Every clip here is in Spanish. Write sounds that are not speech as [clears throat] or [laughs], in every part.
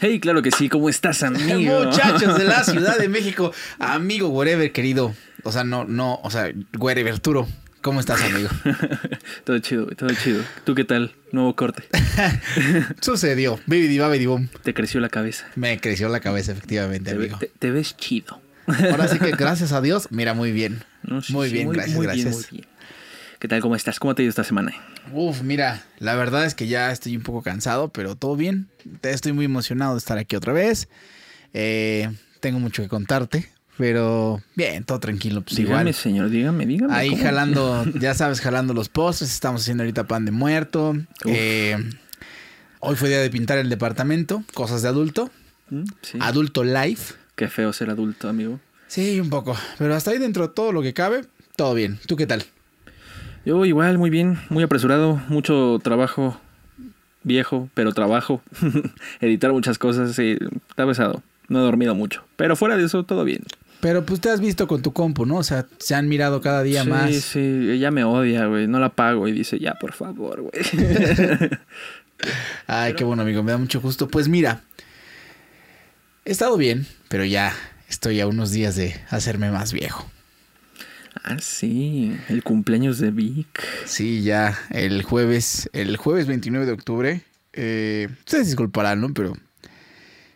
Hey, claro que sí, ¿cómo estás, [laughs] amigo? Muchachos de la [laughs] Ciudad de México, amigo wherever, querido. O sea, no, no, o sea, wherever, Turo. ¿Cómo estás, amigo? [laughs] todo chido, todo chido. ¿Tú qué tal? Nuevo corte. Sucedió. Baby baby boom. Te creció la cabeza. Me creció la cabeza, efectivamente, amigo. Te, ves chido. Ahora sí que gracias a Dios, mira, muy bien. muy bien, gracias, gracias. muy bien. ¿Qué tal? ¿Cómo estás? ¿Cómo te ha ido esta semana? Uf, mira, la verdad es que ya estoy un poco cansado, pero todo bien. Estoy muy emocionado de estar aquí otra vez. Eh, tengo mucho que contarte, pero bien, todo tranquilo. Pues dígame, señor, dígame, dígame. Ahí jalando, [laughs] ya sabes, jalando los postres. Estamos haciendo ahorita pan de muerto. Eh, hoy fue día de pintar el departamento, cosas de adulto. Mm, adulto life. Qué feo ser adulto, amigo. Sí, un poco. Pero hasta ahí dentro de todo lo que cabe, todo bien. ¿Tú qué tal? Yo igual, muy bien, muy apresurado, mucho trabajo viejo, pero trabajo. [laughs] Editar muchas cosas, sí, está pesado. No he dormido mucho, pero fuera de eso todo bien. Pero pues te has visto con tu compu, ¿no? O sea, se han mirado cada día más. Sí, sí, ella me odia, güey. No la pago y dice, ya, por favor, güey. [laughs] Ay, qué bueno, amigo. Me da mucho gusto. Pues mira, he estado bien, pero ya estoy a unos días de hacerme más viejo. Ah, sí, el cumpleaños de Vic. Sí, ya, el jueves, el jueves 29 de octubre. Eh, ustedes disculparán, ¿no? Pero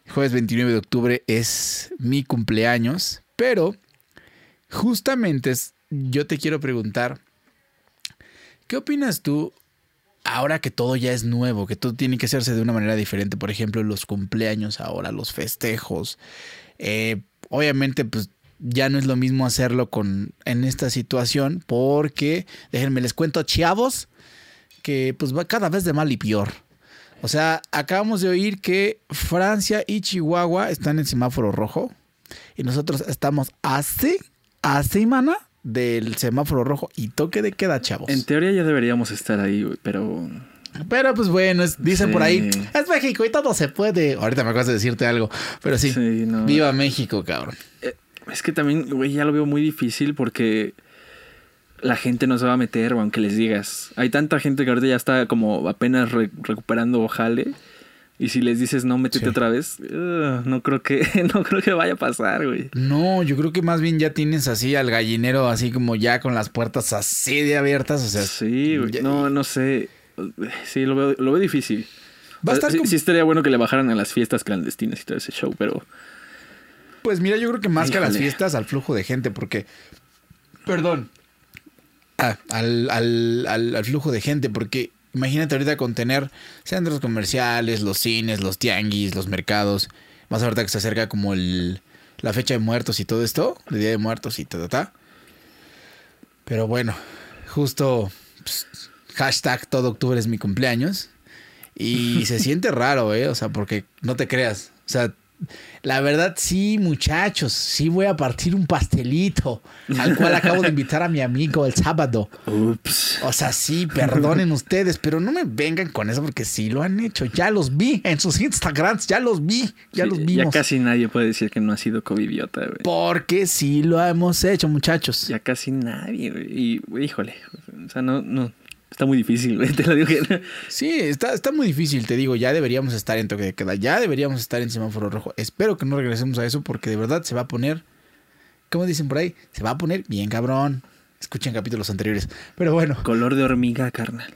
el jueves 29 de octubre es mi cumpleaños. Pero justamente yo te quiero preguntar, ¿qué opinas tú ahora que todo ya es nuevo, que todo tiene que hacerse de una manera diferente? Por ejemplo, los cumpleaños ahora, los festejos. Eh, obviamente, pues ya no es lo mismo hacerlo con en esta situación porque déjenme les cuento chavos que pues va cada vez de mal y peor. O sea, acabamos de oír que Francia y Chihuahua están en semáforo rojo y nosotros estamos hace a semana del semáforo rojo y toque de queda, chavos. En teoría ya deberíamos estar ahí, pero pero pues bueno, dicen por ahí, es México y todo se puede. Ahorita me acabas de decirte algo, pero sí, viva México, cabrón. Eh, es que también, güey, ya lo veo muy difícil porque la gente no se va a meter, aunque les digas. Hay tanta gente que ahorita ya está como apenas recuperando jale. Y si les dices no, métete otra vez, no creo que, [laughs] no creo que vaya a pasar, güey. No, yo creo que más bien ya tienes así al gallinero así como ya con las puertas así de abiertas. O sea, sí, güey. No, no sé. Sí, lo veo, lo veo difícil. Va a estar sí, sí, estaría bueno que le bajaran a las fiestas clandestinas y todo ese show, pero pues mira, yo creo que más que a las fiestas, al flujo de gente, porque. Perdón. Ah, al, al, al, flujo de gente, porque imagínate ahorita con tener centros comerciales, los cines, los tianguis, los mercados. Más ahorita que se acerca como el, la fecha de muertos y todo esto, el día de muertos y ta, ta, Pero bueno, justo pues, hashtag todo octubre es mi cumpleaños. Y se siente raro, ¿eh? O sea, porque no te creas. O sea, la verdad, sí, muchachos, sí voy a partir un pastelito, al cual acabo de invitar a mi amigo el sábado. Ups. O sea, sí, perdonen ustedes, pero no me vengan con eso porque sí lo han hecho. Ya los vi en sus Instagrams, ya los vi, ya los vimos. Ya casi nadie puede decir que no ha sido covidiota, güey. Porque sí lo hemos hecho, muchachos. Ya casi nadie, güey. Y, híjole, o sea, no, no, Está muy difícil, güey, te lo digo. Sí, está, está muy difícil, te digo, ya deberíamos estar en toque de queda, ya deberíamos estar en semáforo rojo. Espero que no regresemos a eso porque de verdad se va a poner, ¿cómo dicen por ahí? Se va a poner bien cabrón. Escuchen capítulos anteriores. Pero bueno. Color de hormiga, carnal.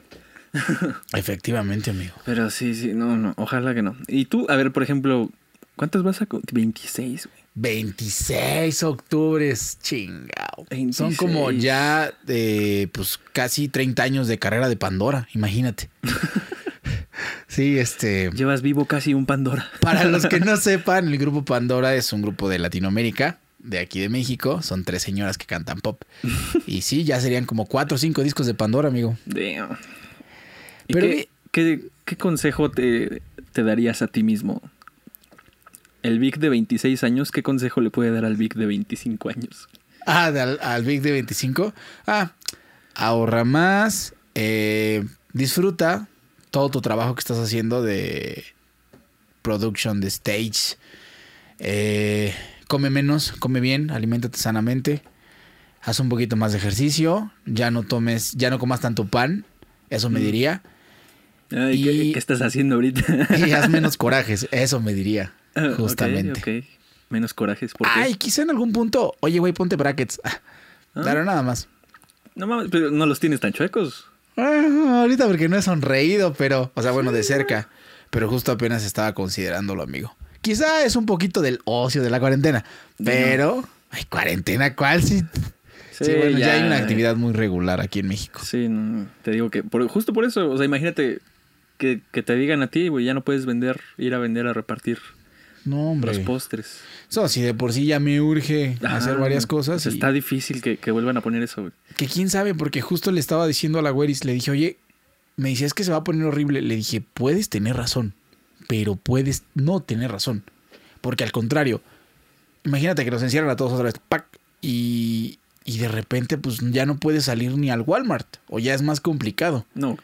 Efectivamente, amigo. Pero sí, sí, no, no, ojalá que no. Y tú, a ver, por ejemplo, ¿cuántos vas a... 26, güey. 26 octubres, chingao. Son como ya de, pues, casi 30 años de carrera de Pandora, imagínate. [laughs] sí, este. Llevas vivo casi un Pandora. [laughs] Para los que no sepan, el grupo Pandora es un grupo de Latinoamérica, de aquí de México. Son tres señoras que cantan pop. [laughs] y sí, ya serían como cuatro o cinco discos de Pandora, amigo. Damn. Pero, qué, qué, consejo te, te darías a ti mismo el Vic de 26 años, ¿qué consejo le puede dar al Vic de 25 años? Ah, al, Vic de 25. Ah, ahorra más, eh, disfruta todo tu trabajo que estás haciendo de production, de stage. Eh, come menos, come bien, aliméntate sanamente. Haz un poquito más de ejercicio. Ya no tomes, ya no comas tanto pan. Eso me mm. diría. Ay, ¿qué, Y- qué estás haciendo ahorita? [laughs] Y haz menos [laughs] corajes, eso me diría. [laughs] Justamente. Menos corajes. ¿por qué? Ay, quizá en algún punto, oye, güey, ponte brackets. Ah, Ah. Claro, nada más. No mames, pero no los tienes tan chuecos. Ah, ahorita porque no he sonreído, pero, o sea, bueno, de cerca. Pero justo apenas estaba considerándolo, amigo. Quizá es un poquito del ocio de la cuarentena, pero, ay, cuarentena, ¿cuál? Sí, sí, bueno, ya, hay una actividad muy regular aquí en México. Sí, no, te digo que por- justo por eso, o sea, imagínate que, que te digan a ti, güey, ya no puedes vender, ir a vender a repartir No, hombre. los postres. Eso, si de por sí ya me urge hacer Ajá, varias cosas. pues y- Está difícil que, que vuelvan a poner eso, güey. Que quién sabe, porque justo le estaba diciendo a la güeris, le dije, oye, me decía, es que se va a poner horrible. Le dije, puedes tener razón, pero puedes no tener razón. Porque al contrario, imagínate que nos encierran a todos otra vez, ¡pac! Y, y de repente, pues ya no puedes salir ni al Walmart, o ya es más complicado. No,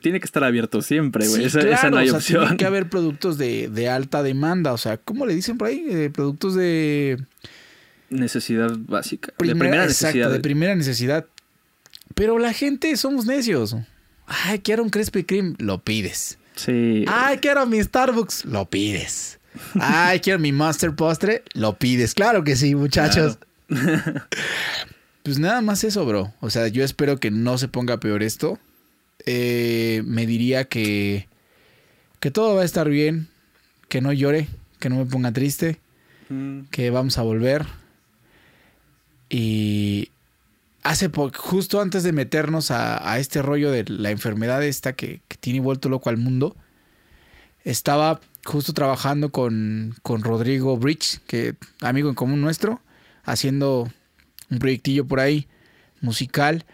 tiene que estar abierto siempre, güey. Sí, esa, esa no claro, hay o sea, opción. Tiene que haber productos de, de alta demanda, o sea, ¿cómo le dicen por ahí? Eh, productos de Necesidad básica. primera, de primera exacto, necesidad. de primera necesidad. Pero la gente somos necios. Ay, quiero un Krispy Kreme, lo pides. Sí. Ay, quiero mi Starbucks, lo pides. Ay, quiero mi Master Postre, lo pides. Claro que sí, muchachos. [laughs] pues nada más eso, bro. O sea, yo espero que no se ponga peor esto. Eh, me diría que que todo va a estar bien, que no llore, que no me ponga triste, Mm, que vamos a volver. Y hace poco, justo antes de meternos a, a este rollo de la enfermedad esta que, que tiene vuelto loco al mundo, estaba justo trabajando con, con Rodrigo Bridge, que amigo en común nuestro, haciendo un proyectillo por ahí musical.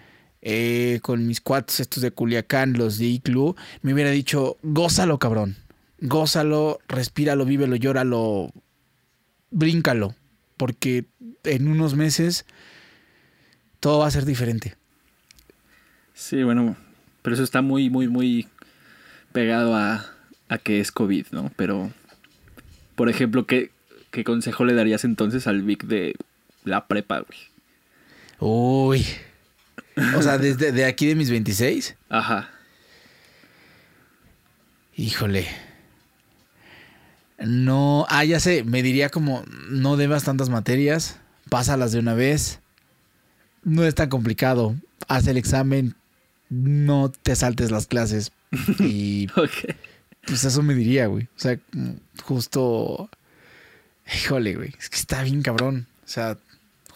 eh, con mis cuates estos de Culiacán, los de Iclu, me hubiera dicho, gózalo cabrón, gózalo, respíralo, vívelo, llóralo, bríncalo, porque en unos meses todo va a ser diferente. Sí, bueno, pero eso está muy, muy, muy pegado a, a que es COVID, ¿no? Pero, por ejemplo, ¿qué, ¿qué consejo le darías entonces al Vic de la prepa, güey? Uy. O sea, desde de aquí de mis 26, Ajá. híjole. No, ah, ya sé, me diría como no debas tantas materias, pásalas de una vez. No es tan complicado. Haz el examen, no te saltes las clases. Y [laughs] Ok. Pues eso me diría, güey. O sea, justo. Híjole, güey. Es que está bien cabrón. O sea,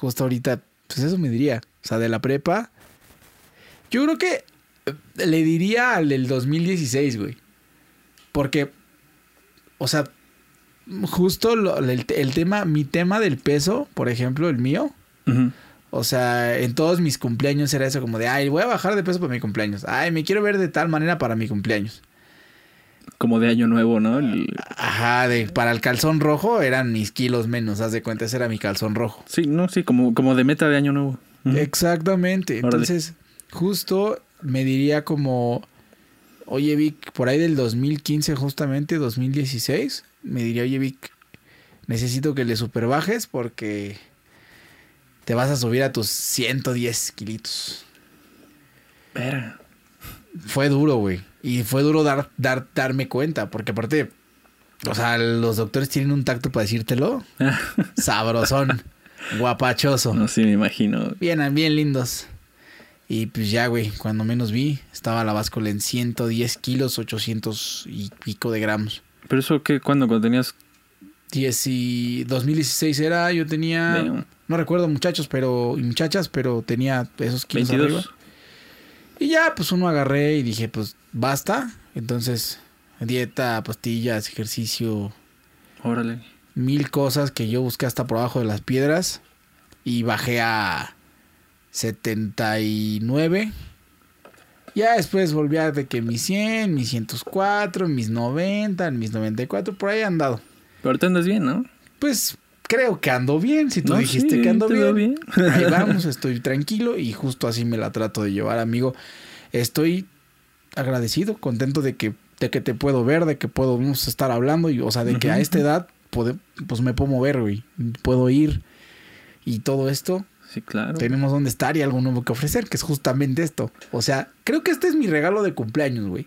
justo ahorita, pues eso me diría. O sea, de la prepa. Yo creo que eh, le diría al del 2016, güey. Porque, o sea, justo lo- el, el tema, mi tema del peso, por ejemplo, el mío. O sea, en todos mis cumpleaños era eso como de, ay, voy a bajar de peso para mi cumpleaños. Ay, me quiero ver de tal manera para mi cumpleaños. Como de año nuevo, ¿no? El- Ajá, de, para el calzón rojo eran mis kilos menos, haz de cuenta, ese era mi calzón rojo. Sí, no, sí, como, como de meta de año nuevo. Exactamente. Órale. Entonces, justo me diría como, oye Vic, por ahí del 2015 justamente, 2016, me diría, oye Vic, necesito que le superbajes porque te vas a subir a tus 110 kilitos. Verga. Fue duro, güey. Y fue duro dar, dar, darme cuenta, porque aparte, o sea, los doctores tienen un tacto para decírtelo. [laughs] Sabrosón, guapachoso. No, sí, me imagino. Bien, bien lindos. Y pues ya, güey, cuando menos vi, estaba la báscula en 110 kilos, 800 y pico de gramos. ¿Pero eso qué? ¿Cuándo? Cuando tenías... 10 y 2016 era, yo tenía, Damn. no recuerdo muchachos, pero, y muchachas, pero tenía esos kilos 22? arriba. Y ya, pues uno agarré y dije, pues basta. Entonces, dieta, pastillas, ejercicio, Órale. mil cosas que yo busqué hasta por abajo de las piedras. Y bajé a 79. Ya después volví a de que mis 100, mis 104, mis 90, mis 94, por ahí andado. Pero ahorita andas bien, ¿no? Pues creo que ando bien. Si tú No, dijiste sí, que ando bien, bien. ahí [laughs] vamos, estoy tranquilo y justo así me la trato de llevar, amigo. Estoy agradecido, contento de que, de que te puedo ver, de que podemos estar hablando, y, o sea, de que a esta edad pues me puedo mover, güey. Puedo ir y todo esto. Sí, claro. Tenemos donde estar y algo nuevo que ofrecer, que es justamente esto. O sea, creo que este es mi regalo de cumpleaños, güey.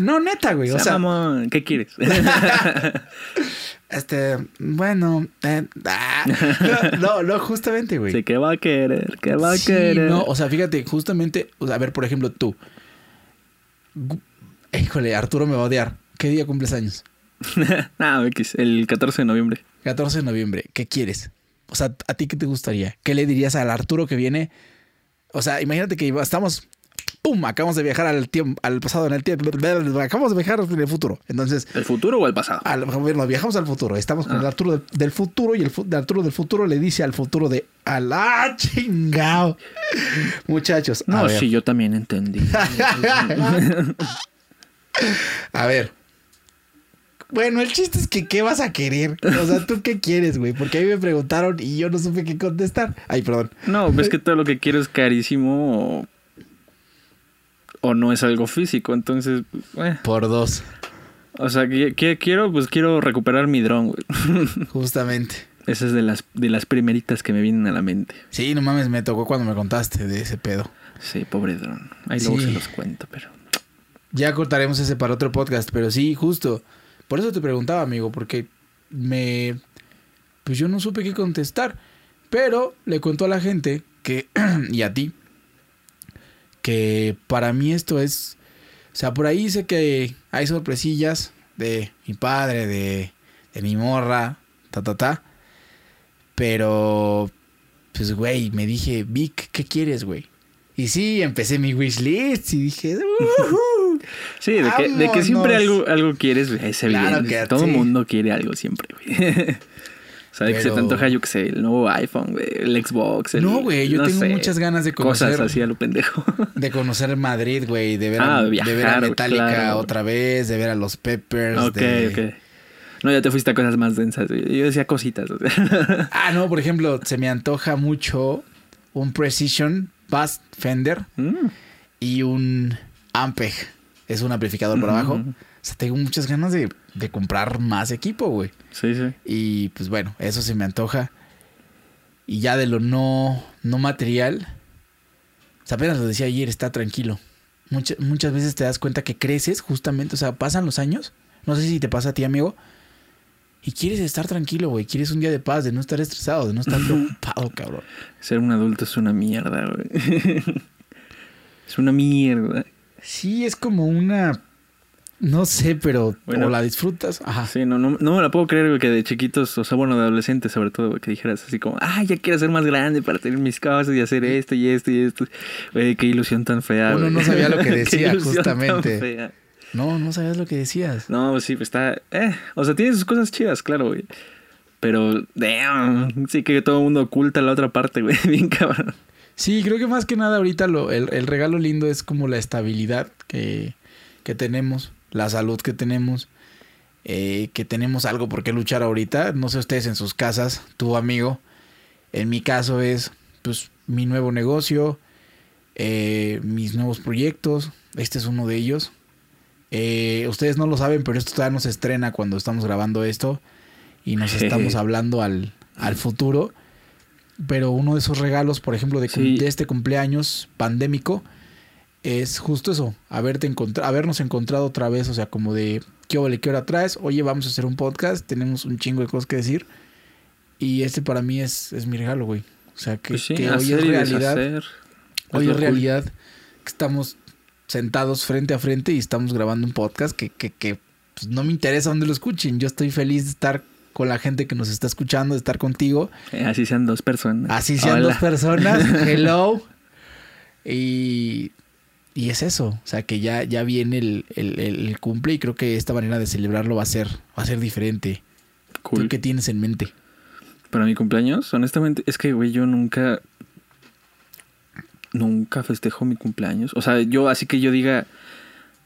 No, neta, güey. O sea, mamón, ¿qué quieres? [laughs] este, bueno, eh, ah, no, no, no, justamente, güey. Sí, ¿qué va a querer? ¿Qué va a Sí, querer? no, o sea, fíjate, justamente, o sea, a ver, por ejemplo, tú. Híjole, Arturo me va a odiar. ¿Qué día cumples años? no, [laughs] X, el 14 de noviembre. 14 de noviembre. ¿Qué quieres? O sea, ¿a ti qué te gustaría? ¿Qué le dirías al Arturo que viene? O sea, imagínate que estamos, ¡pum! Acabamos de viajar al tiempo, al pasado en el tiempo. Acabamos de viajar en el futuro. Entonces, ¿El futuro o el pasado? al, bueno, viajamos al futuro. Estamos con Ah. el Arturo del, del futuro y el, de Arturo del futuro le dice al futuro de al ¡Ah, chingao! [laughs] Muchachos, a No, ver. sí, yo también entendí. [laughs] A ver. Bueno, el chiste es que ¿qué vas a querer? O sea, ¿tú qué quieres, güey? Porque a mí me preguntaron y yo no supe qué contestar. Ay, perdón. No, ves que todo lo que quiero es carísimo o, no es algo físico, entonces, eh. Por dos, o sea, ¿qué, qué quiero? Pues quiero recuperar mi dron, güey. [laughs] justamente. Esa es de las, de las primeritas que me vienen a la mente. Sí, no mames, me tocó cuando me contaste de ese pedo. Sí, pobre dron. Ahí luego se los cuento, pero... Ya cortaremos ese para otro podcast, pero sí, justo. Por eso te preguntaba, amigo, porque me... Pues yo no supe qué contestar. Pero le cuento a la gente que... [clears throat] y a ti. Que para mí esto es... O sea, por ahí sé que hay sorpresillas de mi padre, de, de mi morra, ta, ta, ta. Pero... Pues, güey, me dije, Vic, ¿qué quieres, güey? Y sí, empecé mi wishlist y dije... "Ujú". [laughs] Sí, de que, de que siempre algo, algo quieres, güey, es Claro evidente. que Todo sí. el mundo quiere algo siempre, güey. [laughs] o sea, de que se te Pero- antoja, yo qué sé, el nuevo iPhone, güey, el Xbox. El, No, güey, yo no tengo sé, muchas ganas de conocer Cosas así a lo pendejo. [laughs] de conocer Madrid, güey, de ver Ah, a, de ver a Metallica claro. otra vez, de ver a los Peppers, ok, de- ok. No, ya te fuiste a cosas más densas. güey. Yo decía cositas. o sea. [laughs] Ah, no, por ejemplo, se me antoja mucho un Precision Bass Fender Mm. y un Ampeg. Es un amplificador por abajo. O sea, tengo muchas ganas de, de comprar más equipo, güey. Sí, sí. Y pues bueno, eso se me antoja. Y ya de lo no, no material, o sea, apenas lo decía ayer, está tranquilo. Muchas, muchas veces te das cuenta que creces justamente, o sea, pasan los años. No sé si te pasa a ti, amigo. Y quieres estar tranquilo, güey. Quieres un día de paz, de no estar estresado, de no estar [laughs] preocupado, cabrón. Ser un adulto es una mierda, güey. [laughs] es una mierda. Sí, es como una... No sé, pero Bueno. o la disfrutas. Ajá. Sí, no, no, no me la puedo creer, güey, que de chiquitos, o sea, bueno, de adolescentes sobre todo, güey, que dijeras así como, ah, ya quiero ser más grande para tener mis cosas y hacer esto y esto y esto. Güey, qué ilusión tan fea, Uno güey. no sabía lo que [laughs] decía, tan justamente. fea. No, no sabías lo que decías. No, pues sí, pues está. Eh, o sea, tiene sus cosas chidas, claro, güey. Pero, damn, sí que todo el mundo oculta la otra parte, güey. [laughs] Bien cabrón. Sí, creo que más que nada ahorita lo, el, el regalo lindo es como la estabilidad que, que tenemos, la salud que tenemos, eh, que tenemos algo por qué luchar ahorita. No sé ustedes en sus casas, tu amigo. En mi caso es pues mi nuevo negocio, eh, mis nuevos proyectos. Este es uno de ellos. Eh, ustedes no lo saben, pero esto todavía no se estrena cuando estamos grabando esto y nos [laughs] estamos hablando al, al futuro. Pero uno de esos regalos, por ejemplo, de, cum- Sí. de este cumpleaños pandémico, es justo eso, haberte encontra- habernos encontrado otra vez, o sea, como de, ¿qué ole, qué hora traes? Oye, vamos a hacer un podcast, tenemos un chingo de cosas que decir. Y este para mí es, es mi regalo, güey. O sea, que, Pues sí, que hoy es realidad. Hoy es cool. realidad que estamos sentados frente a frente y estamos grabando un podcast que, que, que pues, no me interesa dónde lo escuchen. Yo estoy feliz de estar con la gente que nos está escuchando, de estar contigo. Eh, así sean dos personas. Así sean Hola. dos personas. [laughs] Hello. Y, y es eso. O sea, que ya, ya viene el, el, el cumple y creo que esta manera de celebrarlo va a ser, va a ser diferente. Cool. ¿Tú qué tienes en mente? Para mi cumpleaños, honestamente, es que, güey, yo nunca. Nunca festejo mi cumpleaños. O sea, yo, así que yo diga,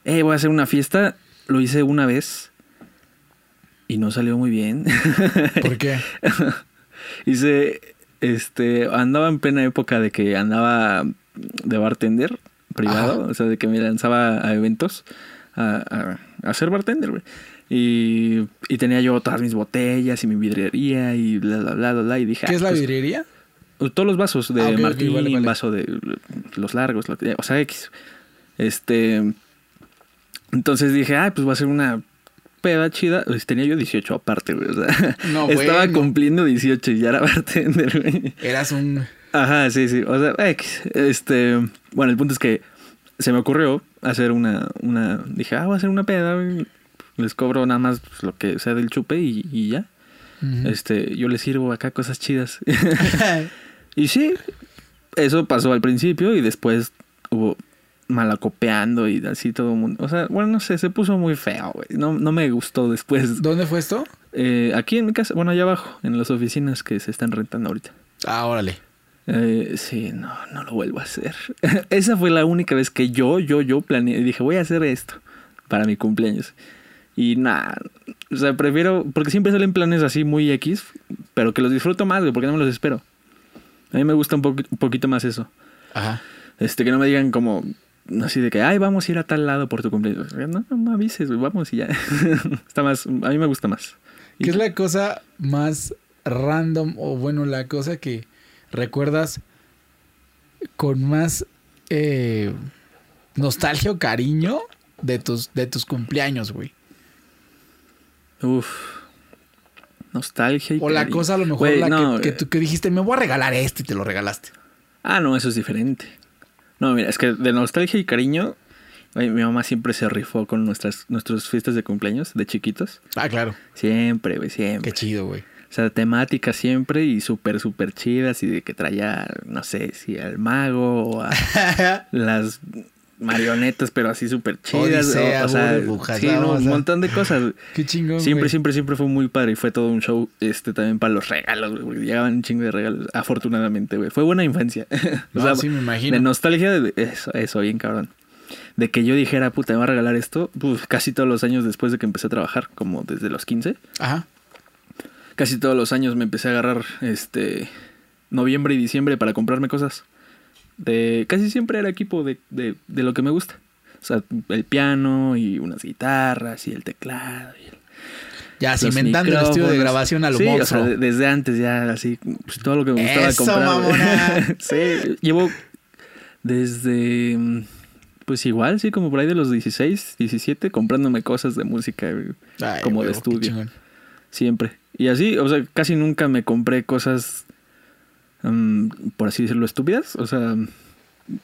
eh, voy a hacer una fiesta, lo hice una vez y no salió muy bien. [laughs] ¿Por qué? [laughs] hice, este, andaba en plena época de que andaba de bartender privado, Ajá. o sea, de que me lanzaba a eventos a, a, a ser bartender, güey. Y, y tenía yo todas mis botellas y mi vidriería y bla, bla, bla, bla, bla. Y dije, ¿Qué ah, es la pues, vidriería? todos los vasos de Ah, ok, ok, Martín, vale, vale. vaso de los largos, lo que- o sea, X. Este. Entonces dije, ay, pues va a ser una peda chida. Pues tenía yo 18 aparte, güey. O sea, No, [laughs] estaba bueno. cumpliendo 18 y ya era [laughs] bartender, güey. Eras un. Ajá, sí, sí. O sea. Este. Bueno, el punto es que se me ocurrió hacer una. una dije, ah, voy a hacer una peda, güey. Les cobro nada más pues, lo que sea del chupe y, y ya. Este, yo les sirvo acá cosas chidas. [laughs] y sí, eso pasó al principio y después hubo malacopeando y así todo el mundo. O sea, bueno, no sé, se puso muy feo, güey. No, no me gustó después. ¿Dónde fue esto? Eh, aquí en mi casa, bueno, allá abajo, en las oficinas que se están rentando ahorita. Ah, órale. Eh, sí, no, no lo vuelvo a hacer. [laughs] Esa fue la única vez que yo, yo, yo planeé, dije, voy a hacer esto para mi cumpleaños. Y nada, o sea, prefiero, porque siempre salen planes así muy X, pero que los disfruto más, porque no me los espero. A mí me gusta un, un poquito más eso. Ajá. Este, que no me digan como, así de que, ay, vamos a ir a tal lado por tu cumpleaños. No, no me avises, vamos y ya. [laughs] Está más, a mí me gusta más. Y ¿Qué es la cosa más random o bueno, la cosa que recuerdas con más eh, nostalgia o cariño de tus, de tus cumpleaños, güey? Uf. Nostalgia y O la cosa a lo mejor Güey, la que- no, que, eh, tú que dijiste, me voy a regalar esto y te lo regalaste. Ah, no, eso es diferente. No, mira, es que de nostalgia y cariño, güey, mi mamá siempre se rifó con nuestras, nuestras fiestas de cumpleaños de chiquitos. Ah, claro. Siempre, güey, siempre. Qué chido, güey. O sea, temáticas siempre y súper, súper chidas y de que traía, no sé, si al mago o a [laughs] las marionetas, pero así súper chidas. o- Odisea, o, sea, burbujas, sí, no, un montón de cosas. [laughs] Qué chingón. Siempre, güey. siempre, siempre fue muy padre y fue todo un show este también para los regalos, güey, porque llegaban un chingo de regalos, afortunadamente, güey. Fue buena infancia. [laughs] o No, sea, sí, me imagino. de nostalgia, de eso, eso, bien cabrón. De que yo dijera, puta, me va a regalar esto, pues, casi todos los años después de que empecé a trabajar, como desde los 15, Ajá. Casi todos los años me empecé a agarrar, este, noviembre y diciembre para comprarme cosas. De, casi siempre era equipo de, de, de lo que me gusta. O sea, el piano y unas guitarras y el teclado y el Ya, cimentando el estudio de grabación a lo sí, o sea, desde antes ya así pues, todo lo que me gustaba Eso, comprar. mamona. [laughs] sí, llevo desde pues igual, sí, como por ahí de los 16, 17 comprándome cosas de música Ay, como de huevo, estudio. Siempre. Y así, o sea, casi nunca me compré cosas mm, por así decirlo estúpidas, o sea,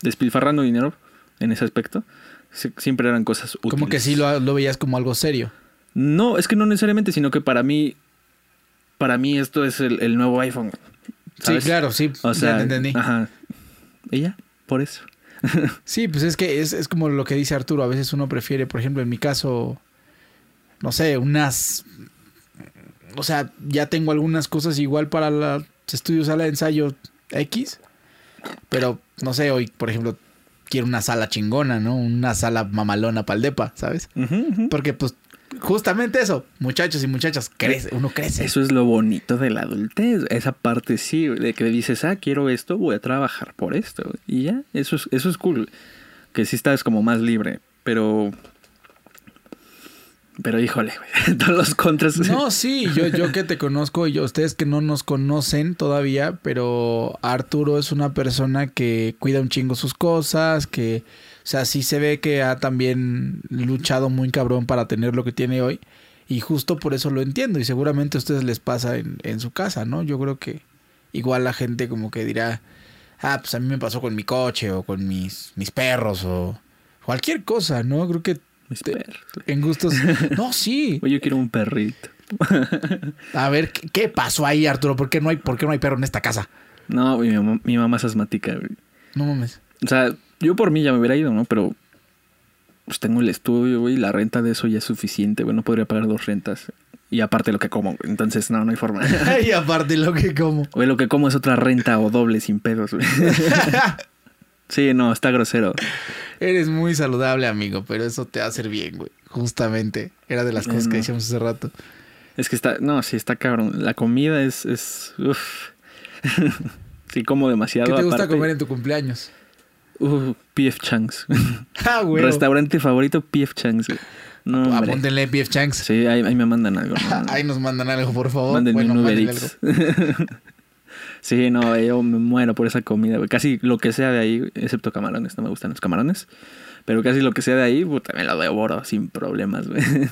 despilfarrando dinero en ese aspecto. Sie- Siempre eran cosas útiles. Como que sí lo, lo veías como algo serio. No, es que no necesariamente, sino que para mí, para mí esto es el, el nuevo iPhone. ¿sabes? Sí, claro, sí. O sea, ya entendí. ajá. Y ya, por eso. [laughs] Sí, pues es que es, es como lo que dice Arturo. A veces uno prefiere, por ejemplo, en mi caso, no sé, unas. O sea, ya tengo algunas cosas igual para los estudios sala de ensayo X. Pero, no sé, hoy, por ejemplo, quiero una sala chingona, ¿no? Una sala mamalona para el depa, ¿sabes? Porque, pues, justamente eso, muchachos y muchachas, crece, uno crece. Eso es lo bonito de la adultez. Esa parte sí, de que dices, ah, quiero esto, voy a trabajar por esto. Y ya, eso es, eso es cool. Que sí estás como más libre. Pero. Pero híjole, [laughs] todos los contras. No, sí, yo, yo que te conozco y ustedes que no nos conocen todavía, pero Arturo es una persona que cuida un chingo sus cosas, que, o sea, sí se ve que ha también luchado muy cabrón para tener lo que tiene hoy. Y justo por eso lo entiendo y seguramente a ustedes les pasa en, en su casa, ¿no? Yo creo que igual la gente como que dirá, ah, pues a mí me pasó con mi coche o con mis, mis perros o cualquier cosa, ¿no? Creo que Mis perros. en gustos... No, sí. [laughs] Oye, yo quiero un perrito. [laughs] A ver, ¿qué, qué pasó ahí, Arturo? ¿Por qué no hay, por qué no hay perro en esta casa? No, mi mamá, mi mamá es asmática, güey. No mames. O sea, yo por mí ya me hubiera ido, ¿no? Pero pues tengo el estudio, güey, la renta de eso ya es suficiente, güey. No podría pagar dos rentas. Y aparte lo que como, güey. Entonces, no, no hay forma. [laughs] y aparte lo que como. Güey, lo que como es otra renta o doble sin pedos, güey. Sí, no, está grosero. Eres muy saludable, amigo, pero eso te va a hacer bien, güey. Justamente. Era de las cosas que decíamos hace rato. Es que está, no, sí, está cabrón. La comida es, es, uf. [laughs] Sí, como demasiado. ¿Qué te gusta aparte. comer en tu cumpleaños? Uh, PF Changs. [laughs] Ah, güey. Restaurante favorito, PF Changs. No, hombre. Apúntenle PF Chanks. Sí, ahí, ahí me mandan algo. [laughs] Ahí nos mandan algo, por favor. Mándenme bueno, un Uber Eats. Sí, no, yo me muero por esa comida, güey. Casi lo que sea de ahí, excepto camarones, no me gustan los camarones. Pero casi lo que sea de ahí, puta, me lo devoro sin problemas, güey. [laughs]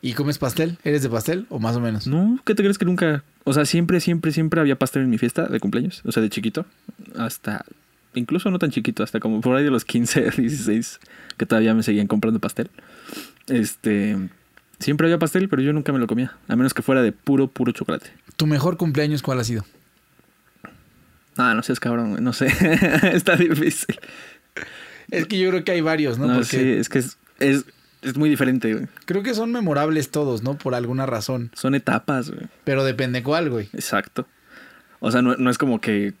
¿Y comes pastel? ¿Eres de pastel o más o menos? No, ¿qué te crees que nunca? O sea, siempre, siempre, siempre había pastel en mi fiesta de cumpleaños. O sea, de chiquito. Hasta, incluso no tan chiquito, hasta como por ahí de los 15, 16, [laughs] que todavía me seguían comprando pastel. Este, siempre había pastel, pero yo nunca me lo comía. A menos que fuera de puro, puro chocolate. ¿Tu mejor cumpleaños cuál ha sido? Ah, no seas cabrón, güey, no sé. [laughs] Está difícil. Es que yo creo que hay varios, ¿no? No, Porque sí, es que es, es, es muy diferente, güey. creo que son memorables todos, ¿no? Por alguna razón. Son etapas, güey. Pero depende cuál, güey. Exacto. O sea, no, no es como que.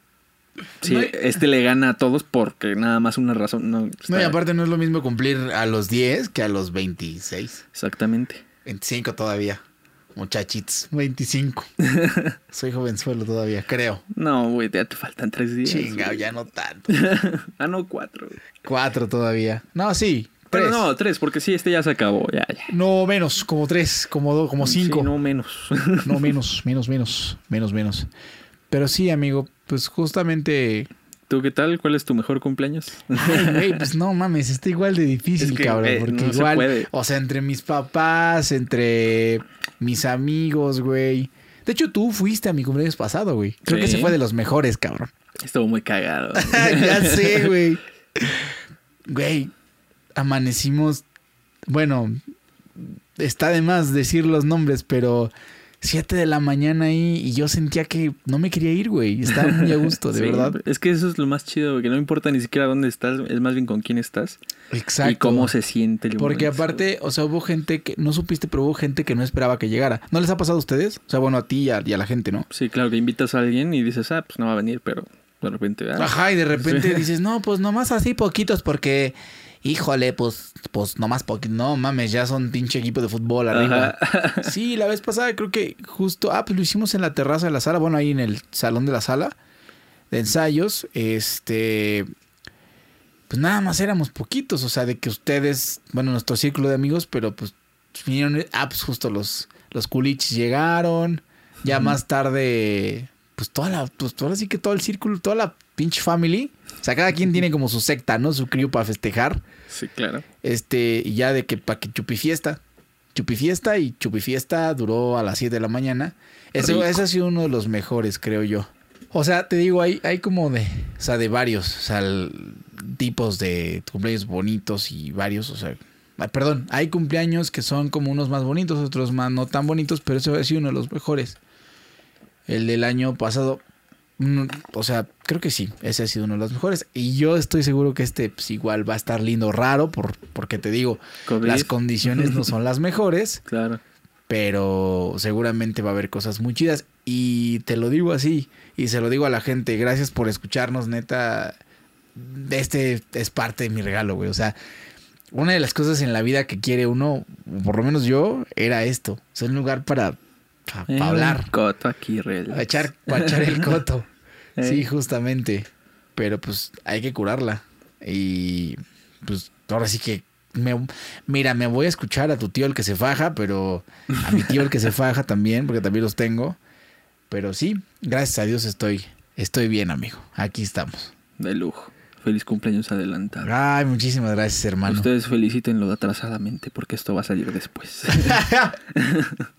Sí, No hay- este le gana a todos porque nada más una razón. No, No, y aparte no es lo mismo cumplir a los 10 que a los 26. Exactamente. 25 todavía. Muchachitos, 25. [laughs] Soy jovenzuelo todavía, creo. No, güey, ya te faltan tres días. Chinga, güey. ya no tanto. [laughs] ah, no, cuatro. Cuatro todavía. No, sí. Pero tres. no, tres, porque sí, este ya se acabó. Ya, ya. No, menos, como tres, como dos, como cinco. Sí, no menos. No, menos, menos, menos, menos, menos. Pero sí, amigo, pues justamente. ¿Tú qué tal? ¿Cuál es tu mejor cumpleaños? Ay, güey, pues no mames, está igual de difícil, Es que, cabrón. Porque no se igual, puede. o sea, entre mis papás, entre mis amigos, güey. De hecho, tú fuiste a mi cumpleaños pasado, güey. Creo que ese fue de los mejores, cabrón. Estuvo muy cagado. [laughs] ya sé, güey. Güey, amanecimos. Bueno, está de más decir los nombres, pero 7 de la mañana ahí y yo sentía que no me quería ir, güey. Estaba muy a gusto, [laughs] de Sí, verdad. Es que eso es lo más chido, que no importa ni siquiera dónde estás, es más bien con quién estás Exacto. y cómo se siente el Porque momento. aparte, o sea, hubo gente que no supiste, pero hubo gente que no esperaba que llegara. ¿No les ha pasado a ustedes? O sea, bueno, a ti y a, y a la gente, ¿no? Sí, claro, que invitas a alguien y dices, ah, pues no va a venir, pero de repente, ah, Ajá, y de repente Sí. [laughs] dices, no, pues nomás así poquitos porque, híjole, pues, pues nomás poquitos. No mames, ya son pinche equipo de fútbol arriba. Ajá. [laughs] Sí, la vez pasada creo que justo, ah, pues lo hicimos en la terraza de la sala, bueno, ahí en el salón de la sala de ensayos, este, pues nada más éramos poquitos, o sea, de que ustedes, bueno, nuestro círculo de amigos, pero pues vinieron, ah, pues justo los, los culichis llegaron, ya más tarde, pues toda la, pues ahora sí que todo el círculo, toda la pinche family, o sea, cada quien tiene como su secta, ¿no? Su crew para festejar. Sí, claro. Este, y ya de que para que chupifiesta. Chupifiesta y chupifiesta duró a las 7 de la mañana. Ese, Rico. ese ha sido uno de los mejores, creo yo. O sea, te digo, hay, hay como de, o sea, de varios, o sea, el- tipos de cumpleaños bonitos y varios, o sea, perdón, hay cumpleaños que son como unos más bonitos, otros más no tan bonitos, pero ese ha sido uno de los mejores. El del año pasado, mm, o sea, creo que sí, ese ha sido uno de los mejores. Y yo estoy seguro que este pues, igual va a estar lindo, raro, por, porque te digo, COVID. las [laughs] condiciones no son las mejores, Claro. pero seguramente va a haber cosas muy chidas. Y te lo digo así, y se lo digo a la gente, gracias por escucharnos, neta. Este es parte de mi regalo, güey. O sea, una de las cosas en la vida que quiere uno, por lo menos yo, era esto. O sea, un lugar para, para, Eh, hablar, Coto aquí, para echar, para echar el coto. [laughs] Eh. Sí, justamente. Pero pues hay que curarla. Y pues ahora sí que me, mira, me voy a escuchar a tu tío el que se faja, pero a mi tío el que se faja también, porque también los tengo. Pero sí, gracias a Dios estoy, estoy bien, amigo. Aquí estamos. De lujo. Feliz cumpleaños adelantado. Ay, muchísimas gracias, hermano. Ustedes felicítenlo atrasadamente porque esto va a salir después. [laughs] [laughs]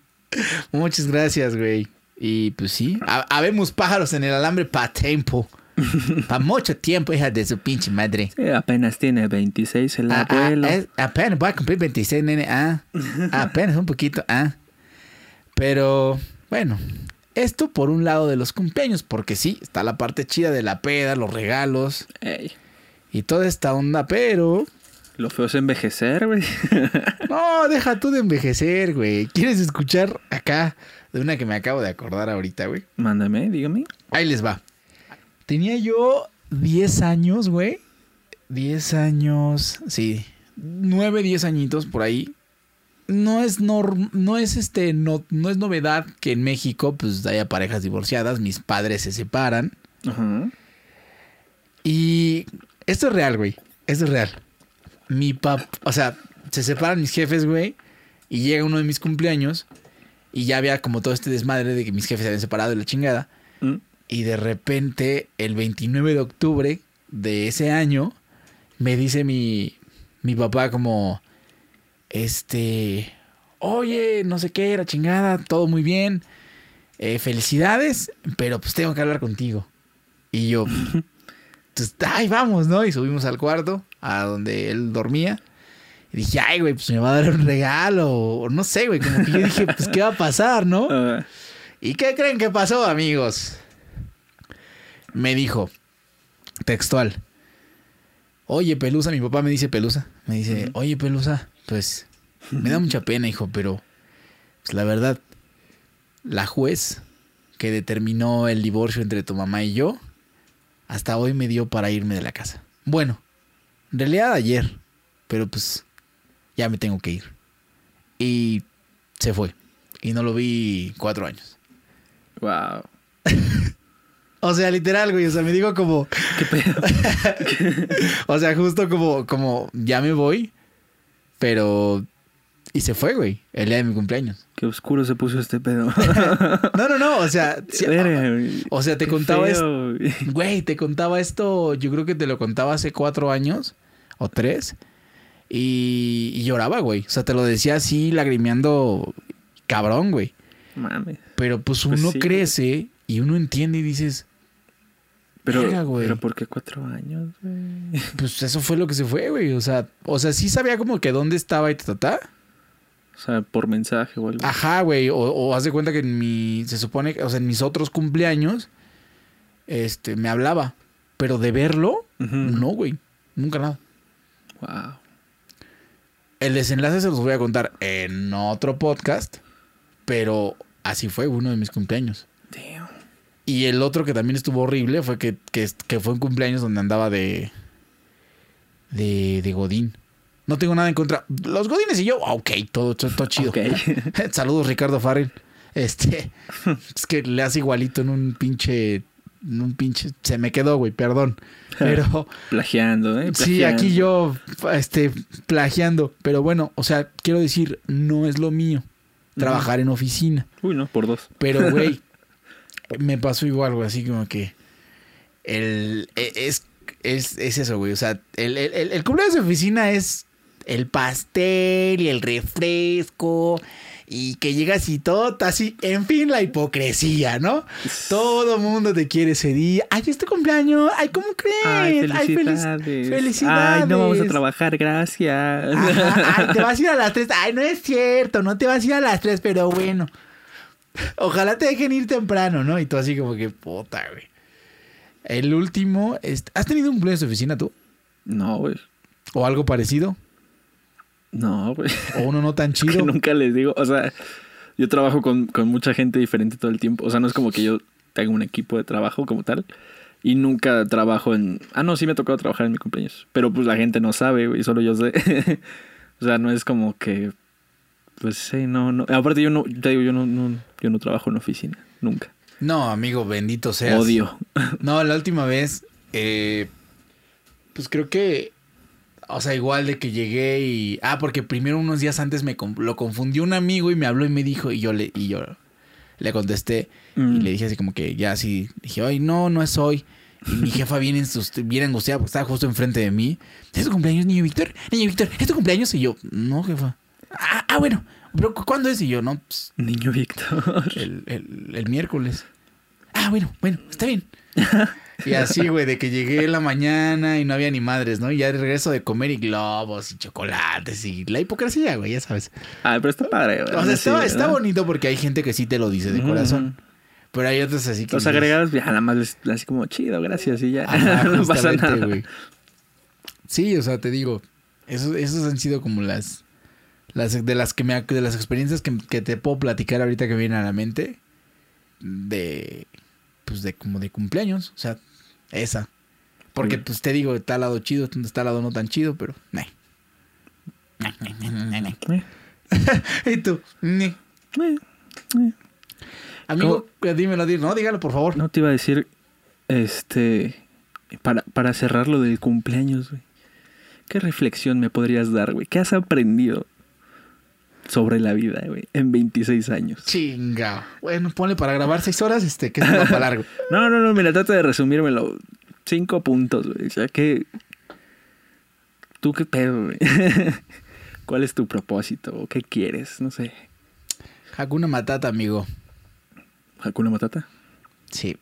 Muchas gracias, güey. Y pues sí, ha- habemos pájaros en el alambre para tiempo. Para mucho tiempo, hija de su pinche madre. Sí, apenas tiene 26 el Ah, ah, abuelo. es- apenas voy a cumplir 26, nene. Ah, [laughs] apenas un poquito. Ah. Pero bueno, esto por un lado de los cumpleaños, porque sí, está la parte chida de la peda, los regalos Ey, y toda esta onda, pero lo feo es envejecer, güey. [laughs] no, deja tú de envejecer, güey. ¿Quieres escuchar acá de una que me acabo de acordar ahorita, güey? Mándame, dígame. Ahí les va. Tenía yo 10 años, güey. 10 años, sí. 9, 10 añitos por ahí. No es norm- no es este no, no es novedad que en México pues haya parejas divorciadas, mis padres se separan Ajá. y esto es real, güey. Esto es real. Mi papá, o sea, se separan mis jefes, güey, y llega uno de mis cumpleaños y ya había como todo este desmadre de que mis jefes se habían separado de la chingada. Mm. Y de repente, el 29 de octubre de ese año, me dice mi, mi papá como, este, oye, no sé qué, era chingada, todo muy bien, eh, felicidades, pero pues tengo que hablar contigo. Y yo, [laughs] pues, ay, vamos, ¿no? Y subimos al cuarto, a donde él dormía. Y dije, ay, güey, pues me va a dar un regalo. O no sé, güey, como que yo dije, pues, ¿qué va a pasar, no? [laughs] ¿Y qué creen que pasó, amigos? Me dijo, textual. Oye, Pelusa, mi papá me dice Pelusa. Me dice, oye, Pelusa, pues me da mucha pena, hijo, pero pues, la verdad, la juez que determinó el divorcio entre tu mamá y yo, hasta hoy me dio para irme de la casa. Bueno, en realidad ayer, pero pues ya me tengo que ir. Y se fue. Y no lo vi cuatro años. wow. [laughs] O sea, literal, güey. O sea, me digo como. ¿Qué pedo? [laughs] O sea, justo como, como ya me voy. Pero. Y se fue, güey. El día de mi cumpleaños. Qué oscuro se puso este pedo. [laughs] No, no, no. O sea. [laughs] sí, güey. o sea, te Qué contaba esto. feo, güey. [laughs] Güey, te contaba esto. Yo creo que te lo contaba hace cuatro años. O tres. Y, y lloraba, güey. O sea, te lo decía así, lagrimeando. Cabrón, güey. Mames. Pero pues Pues uno sí, crece y uno entiende y dices. Pero, pero ¿por qué cuatro años, güey? Pues eso fue lo que se fue, güey. O sea, o sea, sí sabía como que dónde estaba y ta, ta, ta. O sea, por mensaje o algo. Ajá, güey. O, o haz de cuenta que en mi. Se supone que, o sea, en mis otros cumpleaños. Este, me hablaba. Pero de verlo, no, güey. Nunca nada. Wow. El desenlace se los voy a contar en otro podcast. Pero así fue uno de mis cumpleaños. Damn. Y el otro que también estuvo horrible fue que, que, que fue un cumpleaños donde andaba de. de. de Godín. No tengo nada en contra. Los Godines y yo, ah, ok, todo, todo, todo chido. [laughs] Saludos, Ricardo Farrell. Este. [laughs] es que le hace igualito en un pinche. En un pinche. Se me quedó, güey, perdón. Pero. [laughs] Plagiando, ¿eh? Sí, aquí yo, este, plagiando. Pero bueno, o sea, quiero decir, no es lo mío trabajar en oficina. Uy, no, por dos. Pero, güey, me pasó igual, güey, así como que el, e- es, es, es eso, güey. O sea, el, el, el- el cumpleaños de oficina es el pastel y el refresco y que llegas y todo, así, en fin, la hipocresía, ¿no? Todo mundo te quiere ese día. Ay, es tu cumpleaños. Ay, ¿cómo crees? Ay, felici- felicidades. felicidades. Ay, no vamos a trabajar, gracias. Ajá, ay, te vas a ir a las tres. Ay, no es cierto, no te vas a ir a las tres, pero bueno. Ojalá te dejen ir temprano, ¿no? Y tú así como que, puta, güey. El último, ¿has tenido un cumpleaños de oficina tú? No, güey. ¿O algo parecido? No, güey. ¿O uno no tan [laughs] Que chido? nunca les digo. O sea, yo trabajo con, con mucha gente diferente todo el tiempo. O sea, no es como que yo tenga un equipo de trabajo como tal. Y nunca trabajo en... Ah, no, sí me ha tocado trabajar en mi cumpleaños. Pero pues la gente no sabe, güey. Solo yo sé. [laughs] o sea, no es como que... Pues sí, no, no. Aparte yo no... Te digo, yo no, no, yo no trabajo en oficina. Nunca. No, amigo, bendito seas. Odio. No, la última vez, eh, pues creo que, o sea, igual de que llegué y, ah, porque primero unos días antes me lo confundió un amigo y me habló y me dijo y yo le y yo le contesté y Mm. le dije así como que ya así dije, ay no, no es hoy. Y mi jefa viene, bien angustiada porque estaba justo enfrente de mí. ¿Es tu cumpleaños, niño Víctor? Niño Víctor, ¿es tu cumpleaños? Y yo, no, jefa. Ah, ah, bueno, pero ¿cu- ¿cuándo es? Y yo, no, pues, Niño Víctor. el, el- el miércoles. Ah, bueno, bueno, está bien. [laughs] Y así, güey, de que llegué en la mañana y no había ni madres, ¿no? Y ya regreso de comer y globos y chocolates y la hipocresía, güey, ya sabes. Ay, pero está padre, güey. O sea, está, está bonito porque hay gente que sí te lo dice de Ujú, corazón. Pero hay otros así que... Los dices, agregados, ya nada más les, así como chido, gracias, y ya. Ajá, [laughs] no pasa nada. güey. Sí, o sea, te digo, esos, esos han sido como las, las de las que me de las experiencias que, que te puedo platicar ahorita que vienen a la mente de pues de como de cumpleaños, o sea, esa. Porque Mm. pues te digo, está al lado chido, está al lado no tan chido, pero. Eh, [laughs] Y tú, meh. eh, eh. amigo, dímelo, dímelo, no, dígalo por favor. No te iba a decir, este, para, para cerrar lo del cumpleaños, güey. ¿Qué reflexión me podrías dar, güey? ¿Qué has aprendido sobre la vida, güey, en 26 años? Chinga. Bueno, ponle para grabar seis horas, este, que es para largo. [laughs] No, no, no, mira, trata de resumírmelo. Cinco puntos, güey. O sea, ¿qué, ¿Tú qué pedo, güey? [laughs] ¿Cuál es tu propósito? ¿O qué quieres? No sé. Hakuna Matata, amigo. ¿Hakuna Matata? Sí.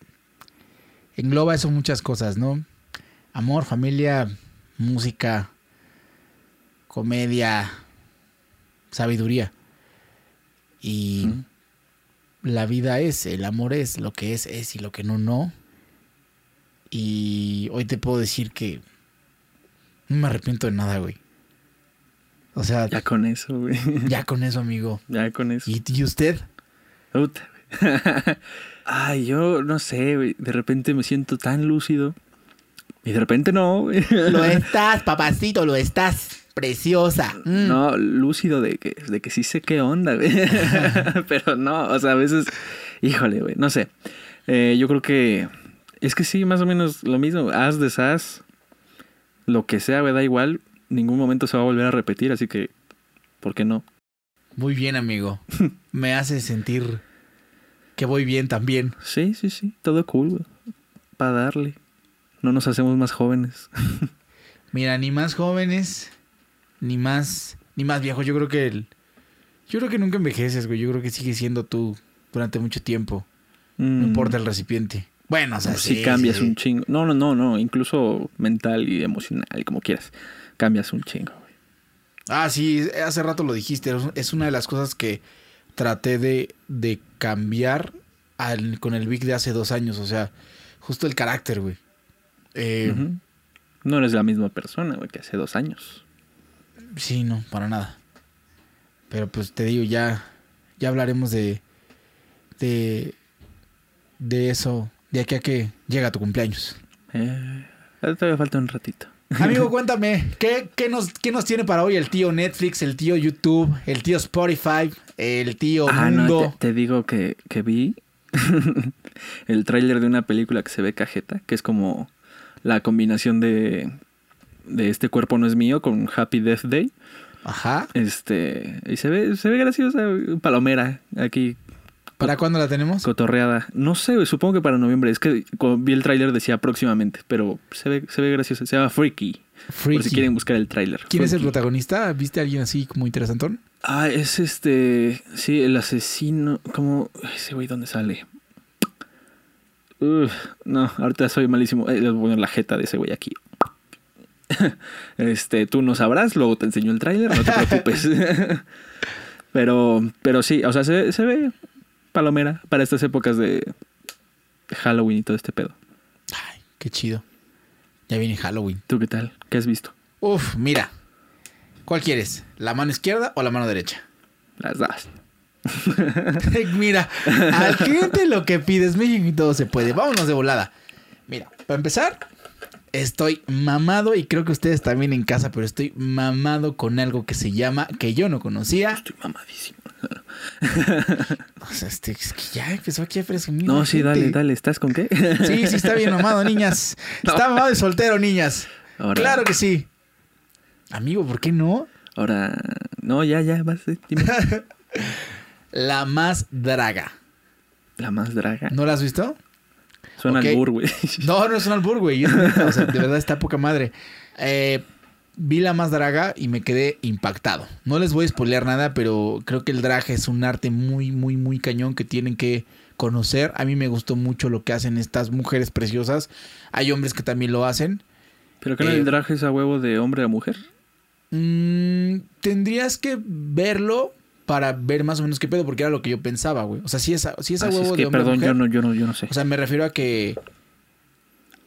Engloba eso muchas cosas, ¿no? Amor, familia, música, comedia, sabiduría. Y la vida es, el amor es, lo que es, es y lo que no, no. Y hoy te puedo decir que no me arrepiento de nada, güey. O sea, Ya con eso, güey. [laughs] ya con eso, amigo. Ya con eso. ¿Y, y usted? [laughs] Ay, yo no sé, güey. De repente me siento tan lúcido. Y de repente no, güey. Lo [laughs] estás, papacito, lo estás. Preciosa. Mm. No, lúcido de que, de que sí sé qué onda, güey. [laughs] Pero no, o sea, a veces, híjole, güey, no sé. Eh, yo creo que es que sí, más o menos lo mismo. Haz, deshaz, lo que sea, güey, da igual. Ningún momento se va a volver a repetir, así que, ¿por qué no? Muy bien, amigo. [laughs] Me hace sentir que voy bien también. Sí, sí, sí, todo cool, güey. Para darle. No nos hacemos más jóvenes. [laughs] Mira, ni más jóvenes, ni más, ni más viejos. Yo creo que el, yo creo que nunca envejeces, güey. Yo creo que sigues siendo tú durante mucho tiempo. No importa el recipiente. Bueno, o sea, si sí, Mm. cambias sí. un chingo. No, no, no, no. Incluso mental y emocional, como quieras. Cambias un chingo, güey. Ah, sí, hace rato lo dijiste. es- una de las cosas que traté de, de cambiar al- con el Vic de hace dos años. O sea, justo el carácter, güey. Eh. No eres la misma persona, güey, que hace dos años. Sí, no, para nada. Pero pues te digo, ya, ya hablaremos de, de, de eso de aquí a que llega tu cumpleaños. Eh, todavía falta un ratito. [laughs] Amigo, cuéntame, ¿qué, qué nos, ¿qué nos tiene para hoy el tío Netflix, el tío YouTube, el tío Spotify, el tío Ah, no, Mundo? te, te digo que, que vi [laughs] el tráiler de una película que se ve cajeta, que es como la combinación de, de este cuerpo no es mío con Happy Death Day. Ajá. Este, y se ve, se ve graciosa, palomera, aquí ¿Para cuándo la tenemos? cotorreada. No sé, supongo que para noviembre. Es que vi el tráiler decía próximamente, pero se ve, se ve graciosa. Se llama Freaky. Por Freaky. si quieren buscar el tráiler. ¿Quién es el protagonista? ¿Viste a alguien así como interesantón? Ah, es este. Sí, el asesino. ¿Cómo? Ese güey, ¿dónde sale? Uf, no, ahorita soy malísimo. Eh, les voy a poner la jeta de ese güey aquí. [laughs] Este, tú no sabrás, luego te enseño el tráiler, no te preocupes. [laughs] pero, pero sí, o sea, se, se ve palomera para estas épocas de Halloween y todo este pedo. Ay, qué chido. Ya viene Halloween. ¿Tú qué tal? ¿Qué has visto? Uf, mira. ¿Cuál quieres? ¿La mano izquierda o la mano derecha? Las das. [laughs] Mira, al cliente lo que pides, México y todo se puede. Vámonos de volada. Mira, para empezar, estoy mamado y creo que ustedes también en casa, pero estoy mamado con algo que se llama, que yo no conocía. Estoy mamadísimo. [laughs] O sea, este, es que ya empezó aquí a presumir. No, sí, gente. dale, dale. ¿Estás con qué? Sí, sí, está bien mamado, niñas. [laughs] No. Está mamado y soltero, niñas. Ahora, Claro que sí. Amigo, ¿por qué no? Ahora. No, ya, ya, vas. dime. [laughs] La más draga. La más draga. ¿No la has visto? Suena ok. al albur, güey. [laughs] No, no es un albur, güey. O sea, de verdad está poca madre. Eh, vi la más draga y me quedé impactado. No les voy a spoilear nada, pero creo que el drag es un arte muy, muy, muy cañón que tienen que conocer. A mí me gustó mucho lo que hacen estas mujeres preciosas. Hay hombres que también lo hacen. ¿Pero qué Eh, el drag es a huevo de hombre a mujer? Mm, tendrías que verlo para ver más o menos qué pedo, porque era lo que yo pensaba, güey. O sea, si es a, sí es a Ah, sí, huevo es de que, hombre a perdón, mujer. yo no, yo no, yo no sé. O sea, me refiero a que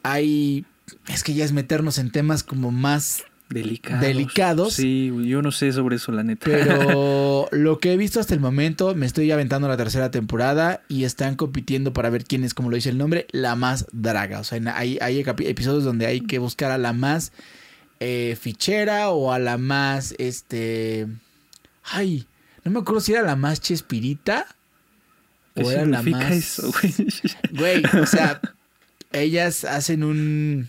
hay... Es que ya es meternos en temas como más... Delicados. delicados. Sí, yo no sé sobre eso, la neta. Pero [laughs] lo que he visto hasta el momento, me estoy aventando la tercera temporada y están compitiendo para ver quién es, como lo dice el nombre, la más draga. O sea, hay, episodios donde hay que buscar a la más eh, fichera o a la más, este... Ay, no me acuerdo si era la más chespirita ¿Qué o era la más... eso, güey? [laughs] Güey, o sea, ellas hacen un...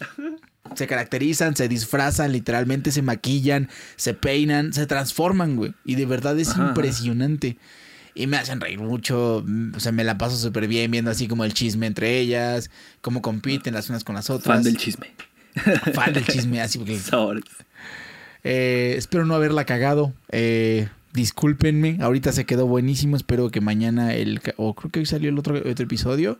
Se caracterizan, se disfrazan, literalmente se maquillan, se peinan, se transforman, güey. Y de verdad es Ajá. impresionante. Y me hacen reír mucho. O sea, me la paso súper bien viendo así como el chisme entre ellas, cómo compiten las unas con las otras. Fan del chisme. Fan del chisme, así porque... [laughs] Eh, espero no haberla cagado. Eh, discúlpenme. Ahorita se quedó buenísimo. Espero que mañana el... O creo que hoy salió el otro, otro episodio.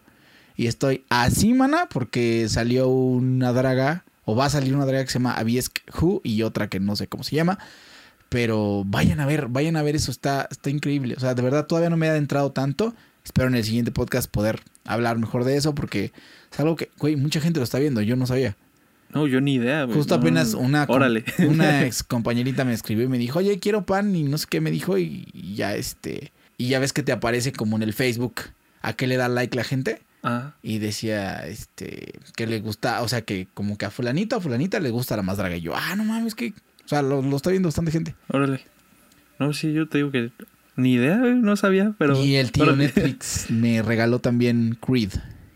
Y estoy así, mana, porque salió una draga. O va a salir una draga que se llama Aviesk Who y otra que no sé cómo se llama. Pero vayan a ver, vayan a ver eso, está, está increíble. O sea, de verdad todavía no me he adentrado tanto. Espero en el siguiente podcast poder hablar mejor de eso porque es algo que, güey, mucha gente lo está viendo, yo no sabía. No, yo ni idea, güey. Justo No, apenas una, Órale. [laughs] una [laughs] ex compañerita me escribió y me dijo, oye, quiero pan y no sé qué me dijo y, y ya este, y ya ves que te aparece como en el Facebook a qué le da like la gente Ah, y decía, este, que le gusta, o sea, que como que a fulanito o fulanita le gusta la más draga y yo, ah, no mames, que, o sea, lo, lo está viendo bastante gente. órale. No, sí, yo te digo que ni idea, no sabía, pero... y el tío. Netflix [laughs] me regaló también Creed,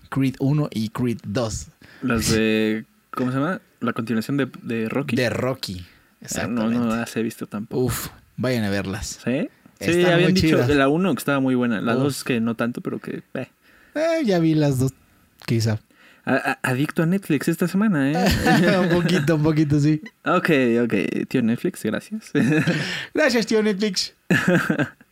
Creed 1 y Creed 2 Las de... ¿Cómo se llama? La continuación de, de Rocky. de Rocky. Ah, no, Exactamente. no las he visto tampoco. Uf, vayan a verlas. ¿Sí? Sí, Están habían muy dicho de la 1 que estaba muy buena. La Uf. 2 que no tanto, pero que... eh. Eh, ya vi las dos, quizá. A- a- adicto a Netflix esta semana, ¿eh? [laughs] un poquito, un poquito, sí. ok, ok. Tío Netflix, gracias. [laughs] Gracias, tío Netflix.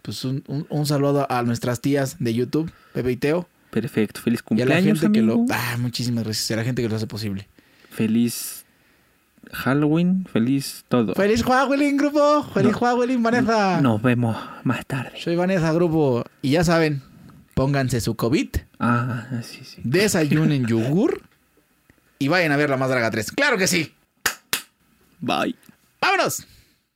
Pues un, un- un saludo a nuestras tías de YouTube, Pepe y Teo. Perfecto. Feliz Y a la cumpleaños, gente que lo. Ah, muchísimas gracias. A la gente que lo hace posible. Feliz Halloween. Feliz todo. ¡Feliz Halloween, grupo! ¡Feliz Halloween, Vanessa! Nos vemos más tarde. Soy Vanessa, grupo. Y ya saben, pónganse su COVID, Ah, sí, sí. desayunen [laughs] yogur y vayan a ver la más draga 3. ¡Claro que sí! Bye. ¡Vámonos!